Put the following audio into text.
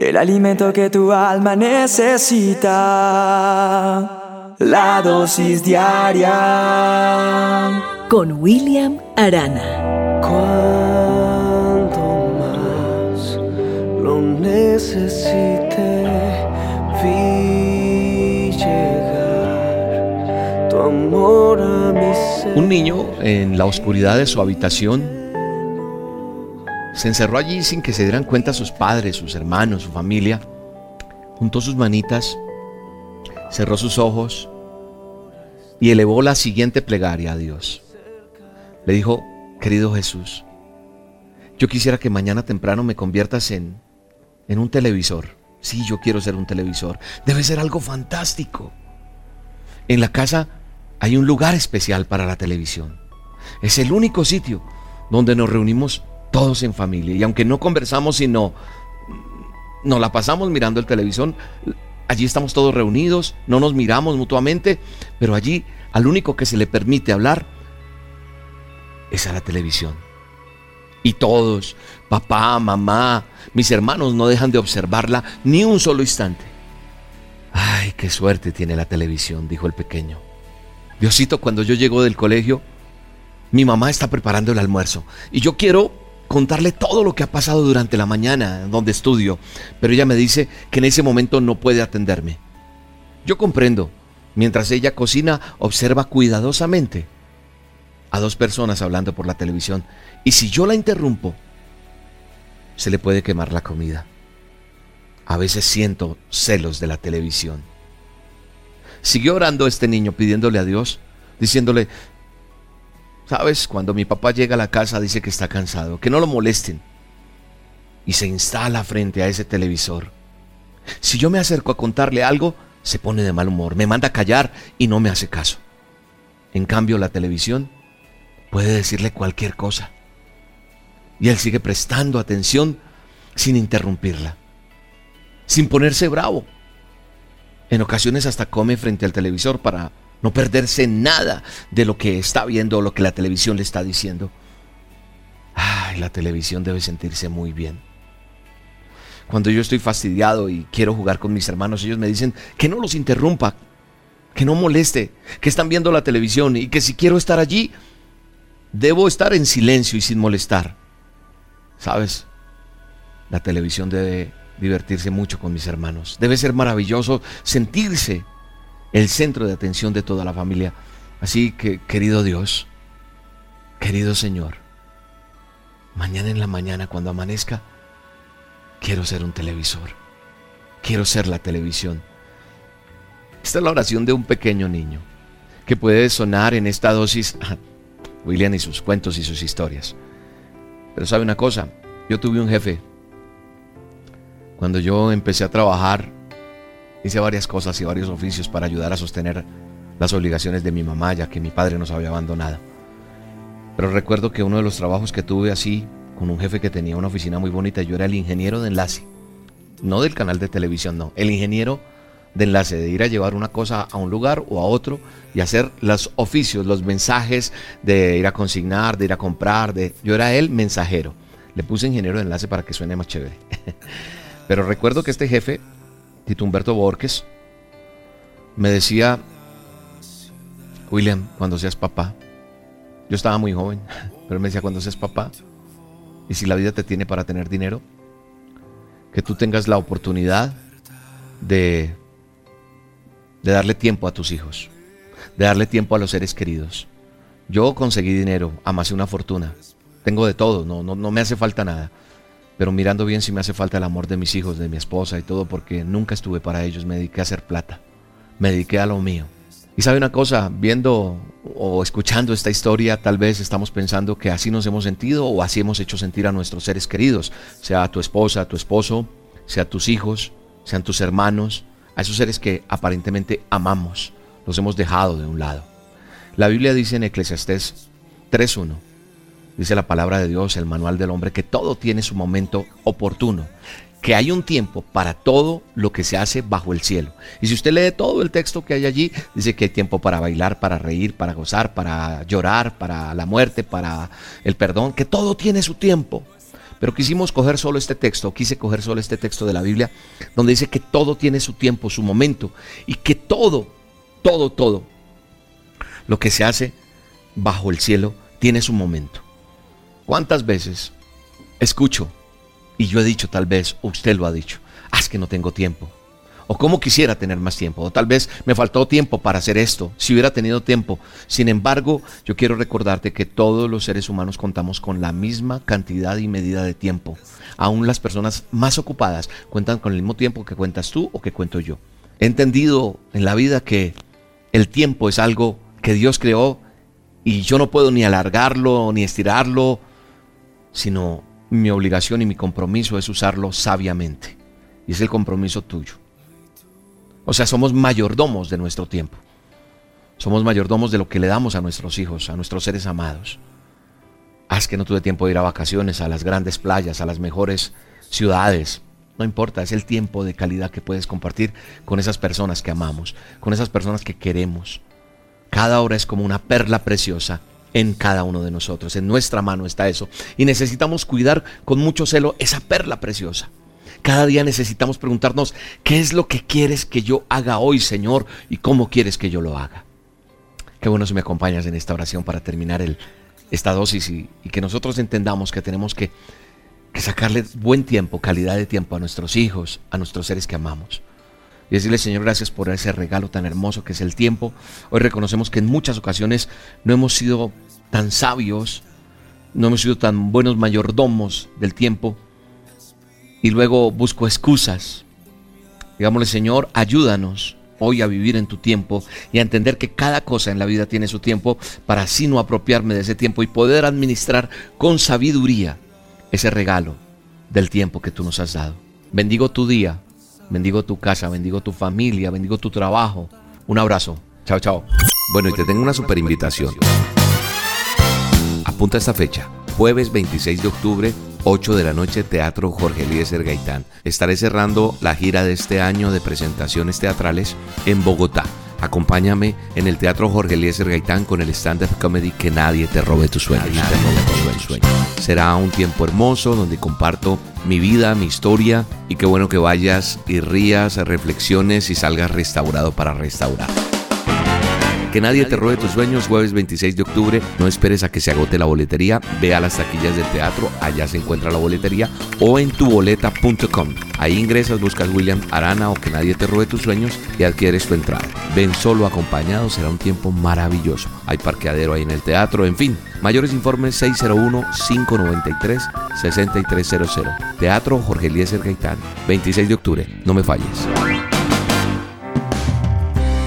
el alimento que tu alma necesita, la dosis diaria. Con William Arana. Cuanto más lo necesite, vi llegar tu amor a mi ser. Un niño en la oscuridad de su habitación se encerró allí sin que se dieran cuenta sus padres, sus hermanos, su familia. Juntó sus manitas, cerró sus ojos y elevó la siguiente plegaria a Dios. Le dijo, querido Jesús, yo quisiera que mañana temprano me conviertas en, en un televisor. Sí, yo quiero ser un televisor. Debe ser algo fantástico. En la casa hay un lugar especial para la televisión. Es el único sitio donde nos reunimos todos en familia. Y aunque no conversamos, sino nos la pasamos mirando el televisor, allí estamos todos reunidos, no nos miramos mutuamente, pero allí al único que se le permite hablar es a la televisión. Y todos, papá, mamá, mis hermanos no dejan de observarla ni un solo instante. Ay, qué suerte tiene la televisión, dijo el pequeño. Diosito, cuando yo llego del colegio, mi mamá está preparando el almuerzo y yo quiero contarle todo lo que ha pasado durante la mañana donde estudio, pero ella me dice que en ese momento no puede atenderme. Yo comprendo. Mientras ella cocina, observa cuidadosamente a dos personas hablando por la televisión. Y si yo la interrumpo, se le puede quemar la comida. A veces siento celos de la televisión. Siguió orando este niño pidiéndole a Dios, diciéndole, Sabes, cuando mi papá llega a la casa dice que está cansado, que no lo molesten. Y se instala frente a ese televisor. Si yo me acerco a contarle algo, se pone de mal humor, me manda a callar y no me hace caso. En cambio, la televisión puede decirle cualquier cosa. Y él sigue prestando atención sin interrumpirla, sin ponerse bravo. En ocasiones hasta come frente al televisor para no perderse nada de lo que está viendo o lo que la televisión le está diciendo. Ay, la televisión debe sentirse muy bien. Cuando yo estoy fastidiado y quiero jugar con mis hermanos, ellos me dicen que no los interrumpa, que no moleste, que están viendo la televisión y que si quiero estar allí, debo estar en silencio y sin molestar. ¿Sabes? La televisión debe divertirse mucho con mis hermanos. Debe ser maravilloso sentirse el centro de atención de toda la familia. Así que, querido Dios, querido Señor, mañana en la mañana cuando amanezca, quiero ser un televisor. Quiero ser la televisión. Esta es la oración de un pequeño niño que puede sonar en esta dosis William y sus cuentos y sus historias. Pero sabe una cosa, yo tuve un jefe. Cuando yo empecé a trabajar Hice varias cosas y varios oficios para ayudar a sostener las obligaciones de mi mamá, ya que mi padre nos había abandonado. Pero recuerdo que uno de los trabajos que tuve así, con un jefe que tenía una oficina muy bonita, yo era el ingeniero de enlace. No del canal de televisión, no. El ingeniero de enlace, de ir a llevar una cosa a un lugar o a otro y hacer los oficios, los mensajes de ir a consignar, de ir a comprar. De... Yo era el mensajero. Le puse ingeniero de enlace para que suene más chévere. Pero recuerdo que este jefe Tito Humberto Borges, me decía, William, cuando seas papá, yo estaba muy joven, pero me decía, cuando seas papá, y si la vida te tiene para tener dinero, que tú tengas la oportunidad de, de darle tiempo a tus hijos, de darle tiempo a los seres queridos. Yo conseguí dinero, amasé una fortuna, tengo de todo, no, no, no me hace falta nada pero mirando bien si me hace falta el amor de mis hijos, de mi esposa y todo, porque nunca estuve para ellos, me dediqué a hacer plata, me dediqué a lo mío. Y sabe una cosa, viendo o escuchando esta historia, tal vez estamos pensando que así nos hemos sentido o así hemos hecho sentir a nuestros seres queridos, sea tu esposa, tu esposo, sea tus hijos, sean tus hermanos, a esos seres que aparentemente amamos, los hemos dejado de un lado. La Biblia dice en Eclesiastés 3.1, dice la palabra de Dios, el manual del hombre, que todo tiene su momento oportuno, que hay un tiempo para todo lo que se hace bajo el cielo. Y si usted lee todo el texto que hay allí, dice que hay tiempo para bailar, para reír, para gozar, para llorar, para la muerte, para el perdón, que todo tiene su tiempo. Pero quisimos coger solo este texto, quise coger solo este texto de la Biblia, donde dice que todo tiene su tiempo, su momento, y que todo, todo, todo, lo que se hace bajo el cielo tiene su momento. ¿Cuántas veces escucho, y yo he dicho tal vez, usted lo ha dicho, ah, es que no tengo tiempo, o cómo quisiera tener más tiempo, o tal vez me faltó tiempo para hacer esto, si hubiera tenido tiempo. Sin embargo, yo quiero recordarte que todos los seres humanos contamos con la misma cantidad y medida de tiempo. Aún las personas más ocupadas cuentan con el mismo tiempo que cuentas tú o que cuento yo. He entendido en la vida que el tiempo es algo que Dios creó y yo no puedo ni alargarlo ni estirarlo, sino mi obligación y mi compromiso es usarlo sabiamente. Y es el compromiso tuyo. O sea, somos mayordomos de nuestro tiempo. Somos mayordomos de lo que le damos a nuestros hijos, a nuestros seres amados. Haz que no tuve tiempo de ir a vacaciones, a las grandes playas, a las mejores ciudades. No importa, es el tiempo de calidad que puedes compartir con esas personas que amamos, con esas personas que queremos. Cada hora es como una perla preciosa en cada uno de nosotros. En nuestra mano está eso. Y necesitamos cuidar con mucho celo esa perla preciosa. Cada día necesitamos preguntarnos, ¿qué es lo que quieres que yo haga hoy, Señor? ¿Y cómo quieres que yo lo haga? Qué bueno si me acompañas en esta oración para terminar el, esta dosis y, que nosotros entendamos que tenemos que sacarle buen tiempo, calidad de tiempo a nuestros hijos, a nuestros seres que amamos. Y decirle, Señor, gracias por ese regalo tan hermoso que es el tiempo. Hoy reconocemos que en muchas ocasiones no hemos sido tan sabios, no hemos sido tan buenos mayordomos del tiempo y luego busco excusas. Digámosle, Señor, ayúdanos hoy a vivir en tu tiempo y a entender que cada cosa en la vida tiene su tiempo para así no apropiarme de ese tiempo y poder administrar con sabiduría ese regalo del tiempo que tú nos has dado. Bendigo tu día, bendigo tu casa, bendigo tu familia, bendigo tu trabajo. Un abrazo. Chao, chao. Bueno, y te tengo una super invitación. Apunta esta fecha, jueves 26 de octubre 8 de la noche, Teatro Jorge Eliezer Gaitán. Estaré cerrando la gira de este año de presentaciones teatrales en Bogotá. Acompáñame en el Teatro Jorge Eliezer Gaitán con el stand-up comedy Que nadie te robe tus sueños. Será un tiempo hermoso donde comparto mi vida, mi historia y qué bueno que vayas y rías, reflexiones y salgas restaurado para restaurar. Que nadie te robe tus sueños, jueves 26 de octubre. No esperes a que se agote la boletería. Ve a las taquillas del teatro, allá se encuentra la boletería o en tuboleta.com. Ahí ingresas, buscas William Arana o que nadie te robe tus sueños y adquieres tu entrada. Ven solo acompañado, será un tiempo maravilloso. Hay parqueadero ahí en el teatro, en fin. Mayores informes 601-593-6300. Teatro Jorge Eliezer Gaitán, 26 de octubre. No me falles.